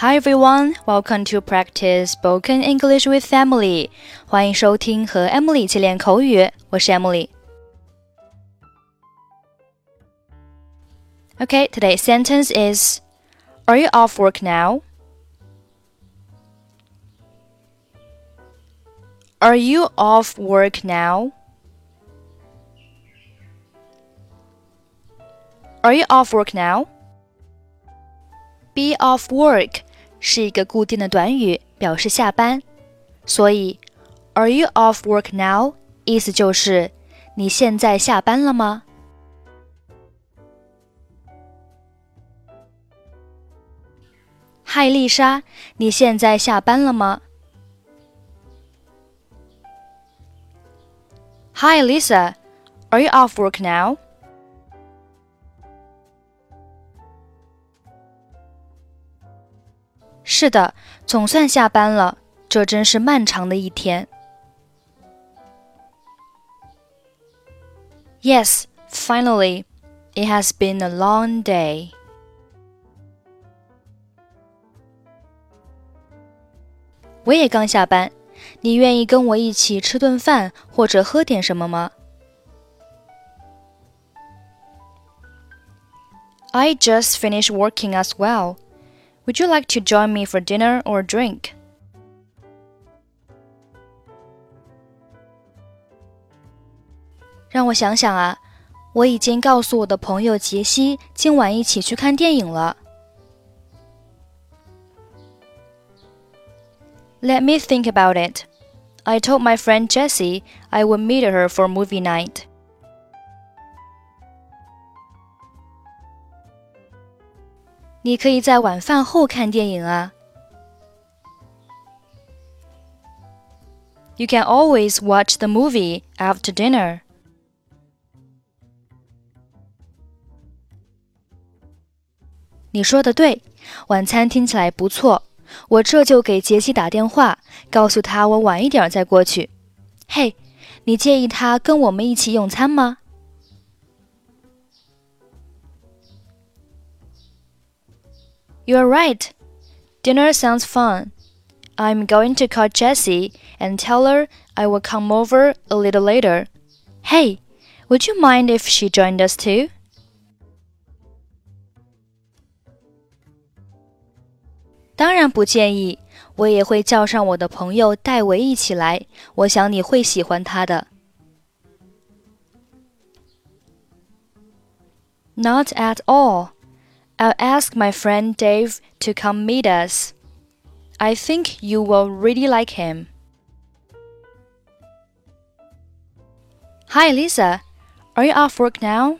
Hi everyone, welcome to practice spoken English with Emily. 欢迎收听和 Emily 一起练口语，我是 Emily。Okay, today's sentence is Are you off work now? Are you off work now? Are you off work now? Be off work 是一个固定的短语，表示下班。所以，Are you off work now？意思就是你现在下班了吗？嗨，丽莎，你现在下班了吗？Hi, Lisa. Are you off work now? 是的，总算下班了。这真是漫长的一天。Yes, finally, it has been a long day. 我也刚下班，你愿意跟我一起吃顿饭或者喝点什么吗？I just finished working as well. Would you like to join me for dinner or drink? Let me think about it. I told my friend Jessie I would meet her for movie night. 你可以在晚饭后看电影啊。You can always watch the movie after dinner. 你说的对晚餐听起来不错。我这就给杰西打电话告诉他我晚一点再过去。嘿你介意他跟我们一起用餐吗？You're right. Dinner sounds fun. I'm going to call Jessie and tell her I will come over a little later. Hey, would you mind if she joined us too? Not at all. I'll ask my friend Dave to come meet us. I think you will really like him. Hi, Lisa. Are you off work now?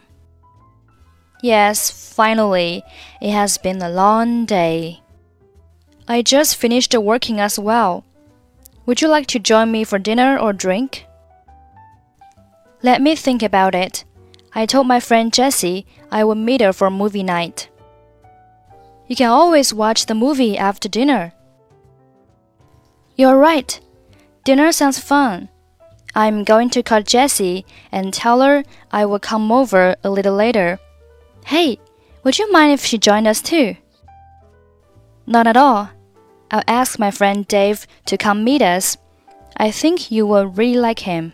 Yes, finally. It has been a long day. I just finished working as well. Would you like to join me for dinner or drink? Let me think about it. I told my friend Jessie I would meet her for movie night. You can always watch the movie after dinner. You're right. Dinner sounds fun. I'm going to call Jessie and tell her I will come over a little later. Hey, would you mind if she joined us too? Not at all. I'll ask my friend Dave to come meet us. I think you will really like him.